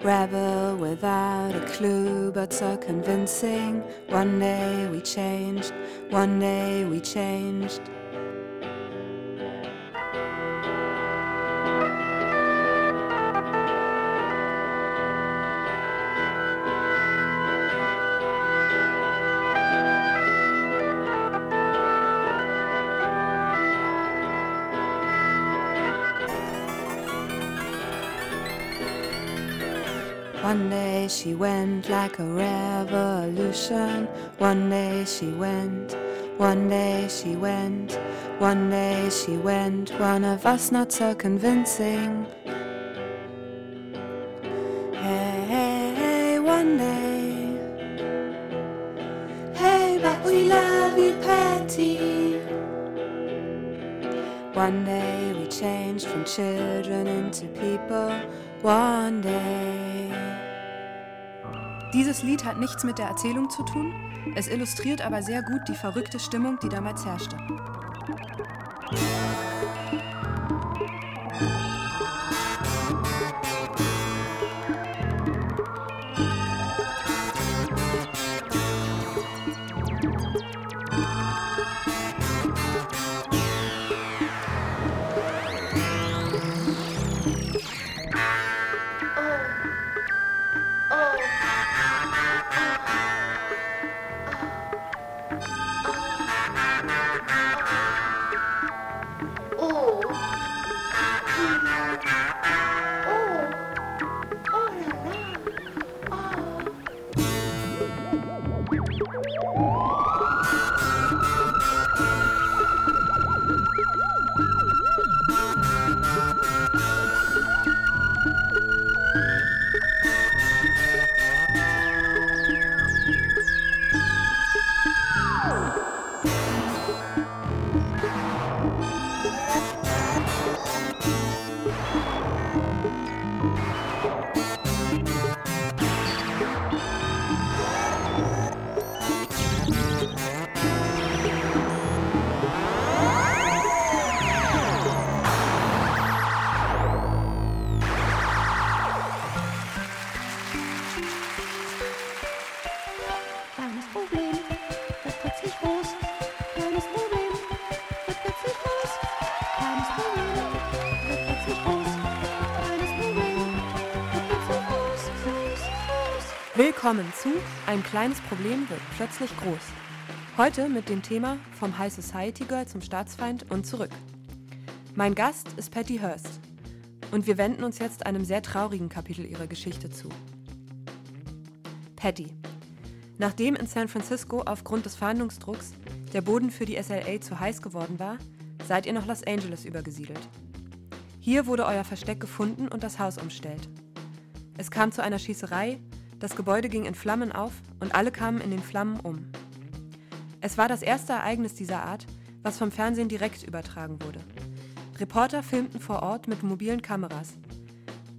Speaker 5: Rebel without a clue, but so convincing. One day we changed, one day we changed. She went like a revolution. One day she went. One day she went. One day she went. One of us not so convincing. Hey, hey, hey, one day. Hey, but we love you, Patty. One day we changed from children into people. One day. Dieses Lied hat nichts mit der Erzählung zu tun, es illustriert aber sehr gut die verrückte Stimmung, die damals herrschte. Zu Ein kleines Problem wird plötzlich groß. Heute mit dem Thema Vom High Society Girl zum Staatsfeind und zurück. Mein Gast ist Patty Hearst und wir wenden uns jetzt einem sehr traurigen Kapitel ihrer Geschichte zu. Patty. Nachdem in San Francisco aufgrund des Fahndungsdrucks der Boden für die SLA zu heiß geworden war, seid ihr nach Los Angeles übergesiedelt. Hier wurde euer Versteck gefunden und das Haus umstellt. Es kam zu einer Schießerei, das Gebäude ging in Flammen auf und alle kamen in den Flammen um. Es war das erste Ereignis dieser Art, was vom Fernsehen direkt übertragen wurde. Reporter filmten vor Ort mit mobilen Kameras.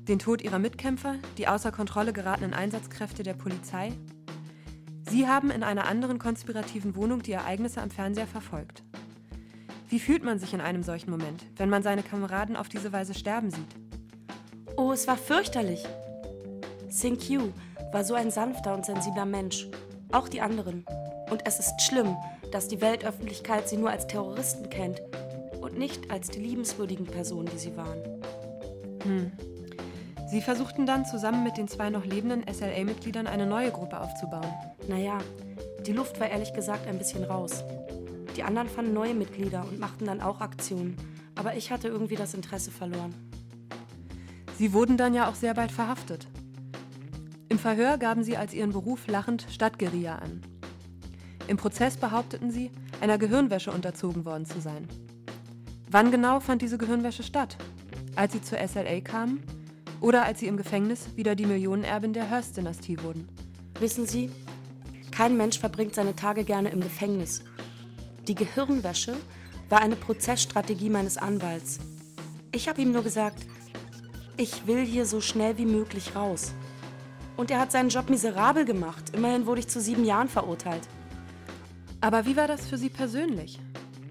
Speaker 5: Den Tod ihrer Mitkämpfer, die außer Kontrolle geratenen Einsatzkräfte der Polizei. Sie haben in einer anderen konspirativen Wohnung die Ereignisse am Fernseher verfolgt. Wie fühlt man sich in einem solchen Moment, wenn man seine Kameraden auf diese Weise sterben sieht?
Speaker 3: Oh, es war fürchterlich. Sing Q war so ein sanfter und sensibler Mensch. Auch die anderen. Und es ist schlimm, dass die Weltöffentlichkeit sie nur als Terroristen kennt und nicht als die liebenswürdigen Personen, die sie waren.
Speaker 5: Hm. Sie versuchten dann zusammen mit den zwei noch lebenden SLA-Mitgliedern eine neue Gruppe aufzubauen.
Speaker 3: Naja, die Luft war ehrlich gesagt ein bisschen raus. Die anderen fanden neue Mitglieder und machten dann auch Aktionen. Aber ich hatte irgendwie das Interesse verloren.
Speaker 5: Sie wurden dann ja auch sehr bald verhaftet. Im Verhör gaben sie als ihren Beruf lachend Stadtguerilla an. Im Prozess behaupteten sie, einer Gehirnwäsche unterzogen worden zu sein. Wann genau fand diese Gehirnwäsche statt? Als sie zur SLA kamen oder als sie im Gefängnis wieder die Millionenerbin der Hearst-Dynastie wurden?
Speaker 3: Wissen Sie, kein Mensch verbringt seine Tage gerne im Gefängnis. Die Gehirnwäsche war eine Prozessstrategie meines Anwalts. Ich habe ihm nur gesagt, ich will hier so schnell wie möglich raus. Und er hat seinen Job miserabel gemacht. Immerhin wurde ich zu sieben Jahren verurteilt.
Speaker 5: Aber wie war das für Sie persönlich?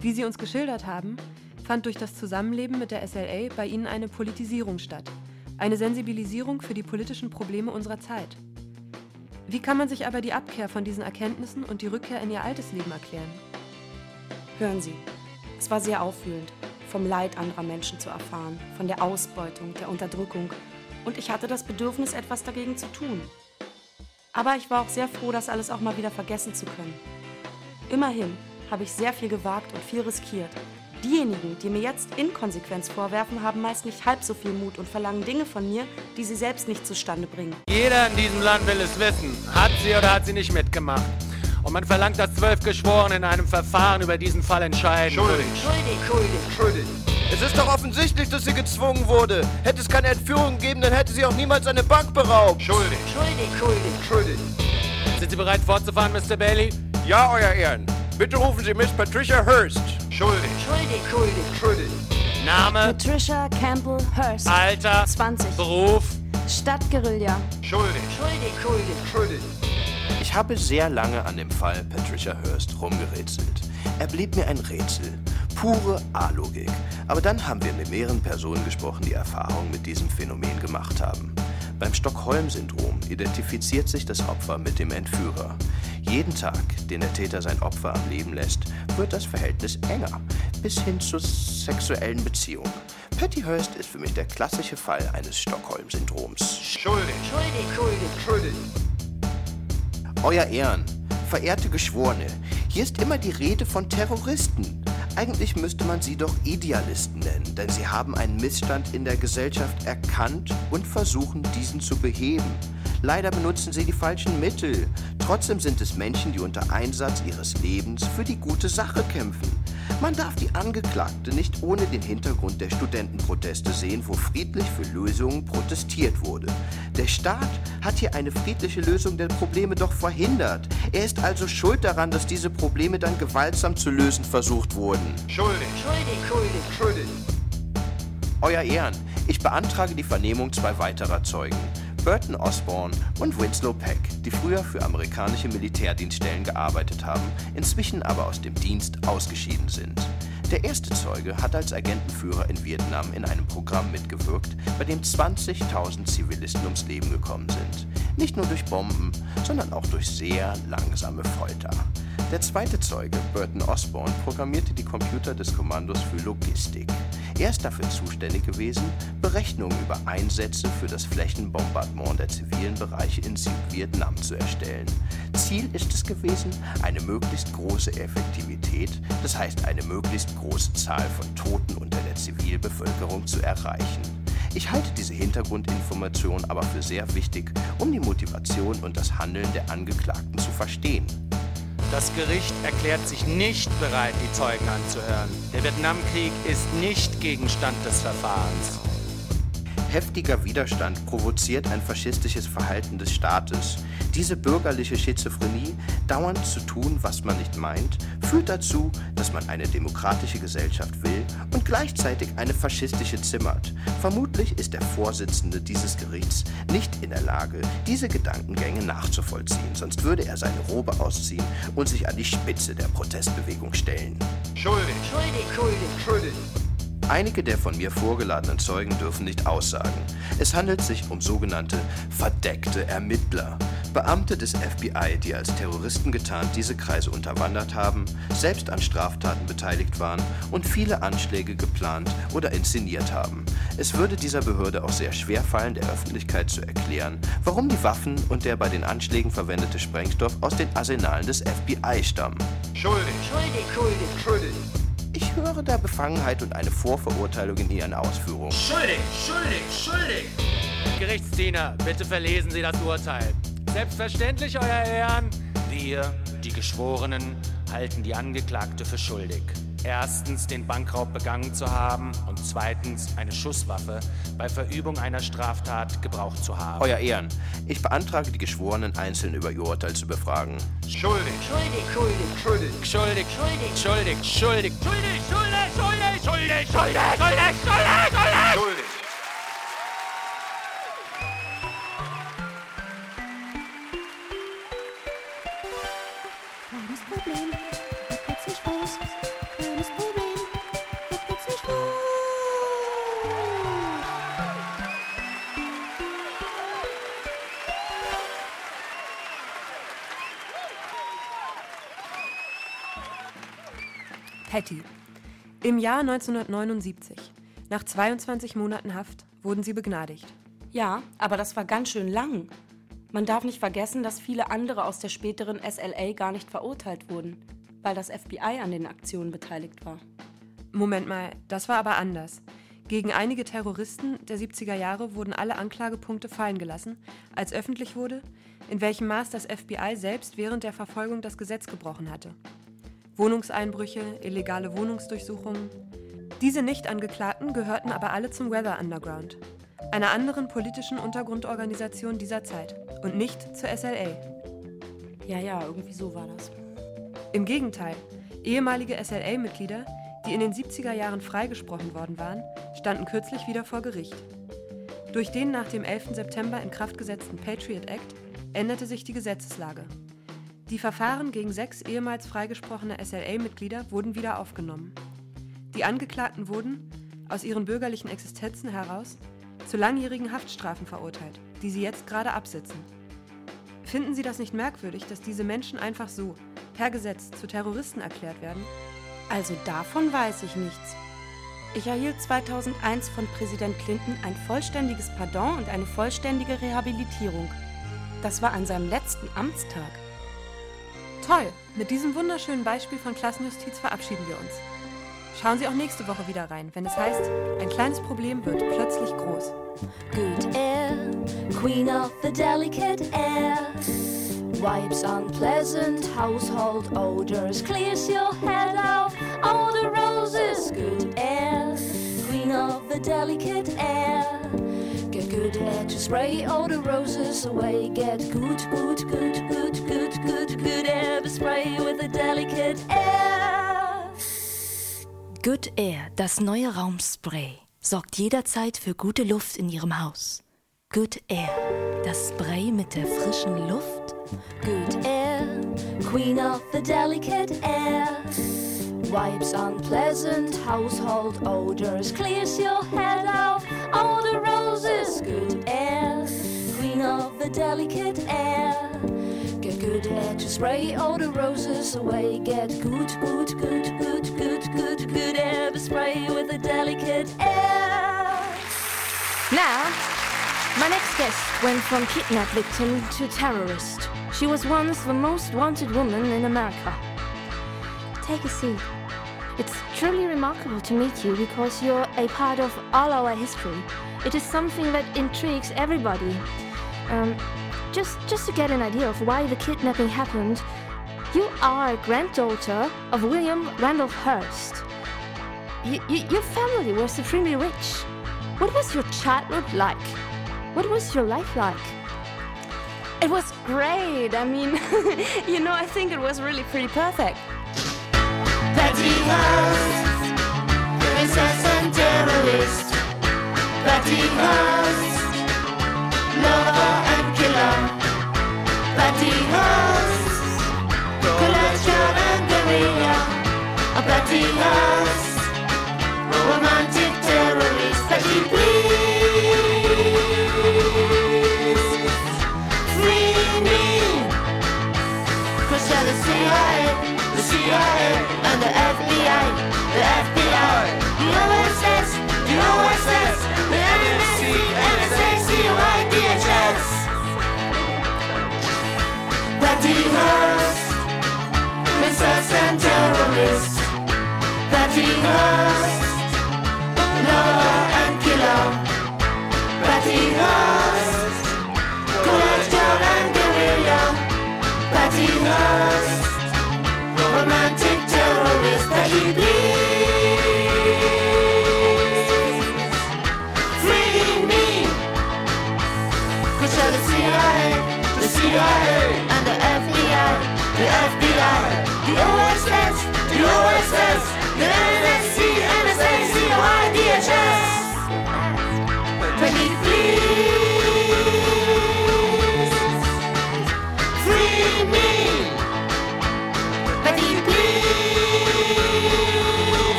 Speaker 5: Wie Sie uns geschildert haben, fand durch das Zusammenleben mit der SLA bei Ihnen eine Politisierung statt. Eine Sensibilisierung für die politischen Probleme unserer Zeit. Wie kann man sich aber die Abkehr von diesen Erkenntnissen und die Rückkehr in Ihr altes Leben erklären?
Speaker 3: Hören Sie, es war sehr aufwühlend, vom Leid anderer Menschen zu erfahren, von der Ausbeutung, der Unterdrückung. Und ich hatte das Bedürfnis, etwas dagegen zu tun. Aber ich war auch sehr froh, das alles auch mal wieder vergessen zu können. Immerhin habe ich sehr viel gewagt und viel riskiert. Diejenigen, die mir jetzt Inkonsequenz vorwerfen, haben meist nicht halb so viel Mut und verlangen Dinge von mir, die sie selbst nicht zustande bringen.
Speaker 11: Jeder in diesem Land will es wissen. Hat sie oder hat sie nicht mitgemacht? Und man verlangt, dass zwölf Geschworene in einem Verfahren über diesen Fall entscheiden.
Speaker 16: Schuldig.
Speaker 9: Schuldig.
Speaker 16: Schuldig. Schuldig. Es ist doch offensichtlich, dass sie gezwungen wurde. Hätte es keine Entführung gegeben, dann hätte sie auch niemals eine Bank beraubt.
Speaker 10: Schuldig.
Speaker 9: Schuldig. Schuldig.
Speaker 16: Schuldig.
Speaker 11: Sind Sie bereit fortzufahren, Mr. Bailey?
Speaker 16: Ja, Euer Ehren. Bitte rufen Sie Miss Patricia Hurst.
Speaker 10: Schuldig.
Speaker 9: Schuldig. Schuldig.
Speaker 16: Schuldig.
Speaker 11: Name,
Speaker 6: Patricia Campbell Hurst.
Speaker 11: Alter,
Speaker 6: 20.
Speaker 11: Beruf.
Speaker 6: Stadtguerilla.
Speaker 10: Schuldig.
Speaker 9: Schuldig. Schuldig.
Speaker 16: Schuldig.
Speaker 8: Ich habe sehr lange an dem Fall Patricia Hurst rumgerätselt. Er blieb mir ein Rätsel. Pure A-Logik. Aber dann haben wir mit mehreren Personen gesprochen, die Erfahrung mit diesem Phänomen gemacht haben. Beim Stockholm-Syndrom identifiziert sich das Opfer mit dem Entführer. Jeden Tag, den der Täter sein Opfer am Leben lässt, wird das Verhältnis enger, bis hin zur sexuellen Beziehung. Patty Hearst ist für mich der klassische Fall eines Stockholm-Syndroms.
Speaker 10: Schuldig.
Speaker 9: Schuldig. Schuldig.
Speaker 16: Schuldig.
Speaker 8: Euer Ehren, verehrte Geschworene, hier ist immer die Rede von Terroristen. Eigentlich müsste man sie doch Idealisten nennen, denn sie haben einen Missstand in der Gesellschaft erkannt und versuchen, diesen zu beheben. Leider benutzen sie die falschen Mittel. Trotzdem sind es Menschen, die unter Einsatz ihres Lebens für die gute Sache kämpfen. Man darf die Angeklagte nicht ohne den Hintergrund der Studentenproteste sehen, wo friedlich für Lösungen protestiert wurde. Der Staat hat hier eine friedliche Lösung der Probleme doch verhindert. Er ist also schuld daran, dass diese Probleme dann gewaltsam zu lösen versucht wurden.
Speaker 10: Schuldig.
Speaker 9: Schuldig. Schuldig.
Speaker 16: Schuldig.
Speaker 8: Euer Ehren, ich beantrage die Vernehmung zwei weiterer Zeugen. Burton Osborne und Winslow Peck, die früher für amerikanische Militärdienststellen gearbeitet haben, inzwischen aber aus dem Dienst ausgeschieden sind. Der erste Zeuge hat als Agentenführer in Vietnam in einem Programm mitgewirkt, bei dem 20.000 Zivilisten ums Leben gekommen sind. Nicht nur durch Bomben, sondern auch durch sehr langsame Folter. Der zweite Zeuge, Burton Osborne, programmierte die Computer des Kommandos für Logistik. Er ist dafür zuständig gewesen, Berechnungen über Einsätze für das Flächenbombardement der zivilen Bereiche in Südvietnam zu erstellen. Ziel ist es gewesen, eine möglichst große Effektivität, das heißt eine möglichst große Zahl von Toten unter der Zivilbevölkerung zu erreichen. Ich halte diese Hintergrundinformation aber für sehr wichtig, um die Motivation und das Handeln der Angeklagten zu verstehen.
Speaker 11: Das Gericht erklärt sich nicht bereit, die Zeugen anzuhören. Der Vietnamkrieg ist nicht Gegenstand des Verfahrens.
Speaker 8: Heftiger Widerstand provoziert ein faschistisches Verhalten des Staates. Diese bürgerliche Schizophrenie, dauernd zu tun, was man nicht meint, führt dazu, dass man eine demokratische Gesellschaft will und gleichzeitig eine faschistische zimmert. Vermutlich ist der Vorsitzende dieses Gerichts nicht in der Lage, diese Gedankengänge nachzuvollziehen, sonst würde er seine Robe ausziehen und sich an die Spitze der Protestbewegung stellen.
Speaker 16: Schuldig.
Speaker 9: Schuldig.
Speaker 16: Schuldig. Schuldig.
Speaker 8: Einige der von mir vorgeladenen Zeugen dürfen nicht aussagen. Es handelt sich um sogenannte verdeckte Ermittler. Beamte des FBI, die als Terroristen getarnt diese Kreise unterwandert haben, selbst an Straftaten beteiligt waren und viele Anschläge geplant oder inszeniert haben. Es würde dieser Behörde auch sehr schwer fallen, der Öffentlichkeit zu erklären, warum die Waffen und der bei den Anschlägen verwendete Sprengstoff aus den Arsenalen des FBI stammen.
Speaker 16: Schuldig.
Speaker 9: Schuldig.
Speaker 16: Schuldig. Schuldig.
Speaker 8: Ich höre da Befangenheit und eine Vorverurteilung in Ihren Ausführungen.
Speaker 11: Schuldig, schuldig, schuldig! Gerichtsdiener, bitte verlesen Sie das Urteil. Selbstverständlich, Euer Ehren. Wir, die Geschworenen, halten die Angeklagte für schuldig. Erstens den Bankraub begangen zu haben und zweitens eine Schusswaffe bei Verübung einer Straftat gebraucht zu haben.
Speaker 8: Euer Ehren, ich beantrage die Geschworenen einzeln über ihr Urteil zu befragen.
Speaker 16: Schuldig.
Speaker 9: Schuldig.
Speaker 16: Schuldig. Schuldig.
Speaker 11: Schuldig,
Speaker 9: Schuldig.
Speaker 11: schuldig, schuldig, schuldig, schuldig, schuldig, schuldig, schuldig, schuldig, schuldig, schuldig.
Speaker 16: Schuldig.
Speaker 13: Kleines
Speaker 5: Im Jahr 1979, nach 22 Monaten Haft, wurden sie begnadigt.
Speaker 3: Ja, aber das war ganz schön lang. Man darf nicht vergessen, dass viele andere aus der späteren SLA gar nicht verurteilt wurden, weil das FBI an den Aktionen beteiligt war.
Speaker 5: Moment mal, das war aber anders. Gegen einige Terroristen der 70er Jahre wurden alle Anklagepunkte fallen gelassen, als öffentlich wurde, in welchem Maß das FBI selbst während der Verfolgung das Gesetz gebrochen hatte. Wohnungseinbrüche, illegale Wohnungsdurchsuchungen. Diese Nicht-Angeklagten gehörten aber alle zum Weather Underground, einer anderen politischen Untergrundorganisation dieser Zeit und nicht zur SLA.
Speaker 3: Ja, ja, irgendwie so war das.
Speaker 5: Im Gegenteil, ehemalige SLA-Mitglieder, die in den 70er Jahren freigesprochen worden waren, standen kürzlich wieder vor Gericht. Durch den nach dem 11. September in Kraft gesetzten Patriot Act änderte sich die Gesetzeslage. Die Verfahren gegen sechs ehemals freigesprochene SLA-Mitglieder wurden wieder aufgenommen. Die Angeklagten wurden, aus ihren bürgerlichen Existenzen heraus, zu langjährigen Haftstrafen verurteilt, die sie jetzt gerade absitzen. Finden Sie das nicht merkwürdig, dass diese Menschen einfach so, per Gesetz, zu Terroristen erklärt werden?
Speaker 3: Also davon weiß ich nichts. Ich erhielt 2001 von Präsident Clinton ein vollständiges Pardon und eine vollständige Rehabilitierung. Das war an seinem letzten Amtstag.
Speaker 5: Toll! Mit diesem wunderschönen Beispiel von Klassenjustiz verabschieden wir uns. Schauen Sie auch nächste Woche wieder rein, wenn es heißt, ein kleines Problem wird plötzlich groß.
Speaker 6: Good air, queen of the delicate air. Wipes unpleasant household odors, clears your head out all the roses. Good air, queen of the delicate air. Good air to spray all the roses away. Get good, good, good, good, good, good, good air spray with the delicate air.
Speaker 1: Good Air, das neue Raumspray, sorgt jederzeit für gute Luft in Ihrem Haus. Good Air, das Spray mit der frischen Luft.
Speaker 6: Good air, queen of the delicate air. Wipes unpleasant household odors, clears your head out all the roses. Good air, queen of the delicate air. Get good air to spray all the roses away. Get good, good, good, good, good, good, good air to spray with a delicate air. Now, my next guest went from kidnap victim to terrorist. She was once the most wanted woman in America. Take a seat. It's truly remarkable to meet you because you're a part of all our history. It is something that intrigues everybody. Um, just, just to get an idea of why the kidnapping happened, you are a granddaughter of William Randolph Hearst. Y- y- your family was supremely rich. What was your childhood like? What was your life like?
Speaker 3: It was great. I mean, you know, I think it was really pretty perfect.
Speaker 4: Betty Hearst, princess and terrorist. Betty Hearst, lover and killer. Betty Hearst, collector and guerrilla. Betty Hearst, CIA, and the FBI, the FBI, the OSS, the OSS, the NSC, NSA, COI, DHS. Betty Hearst, princess and terrorist. Betty Hearst, lover and killer. Betty Hearst, collector and guerrilla. Betty Hearst, romantic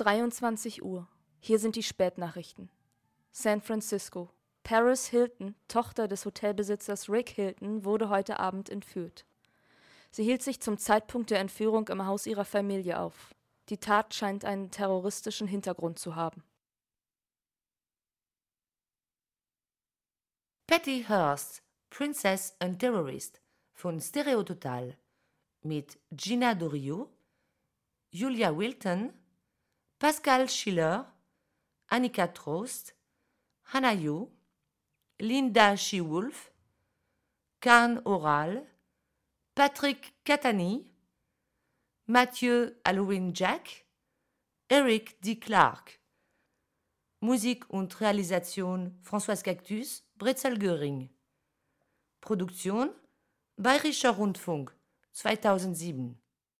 Speaker 1: 23 Uhr. Hier sind die Spätnachrichten. San Francisco. Paris Hilton, Tochter des Hotelbesitzers Rick Hilton, wurde heute Abend entführt. Sie hielt sich zum Zeitpunkt der Entführung im Haus ihrer Familie auf. Die Tat scheint einen terroristischen Hintergrund zu haben.
Speaker 2: Patty Hearst, Princess and Terrorist von Stereo Total mit Gina Doriot, Julia Wilton, Pascal Schiller, Annika Trost, Hannah Yu, Linda She-Wolf, Karn Oral, Patrick Catani, Mathieu Halloween Jack, Eric D. Clark. Musik und Realisation Françoise Cactus, Brezel Göring. Produktion Bayerischer Rundfunk 2007.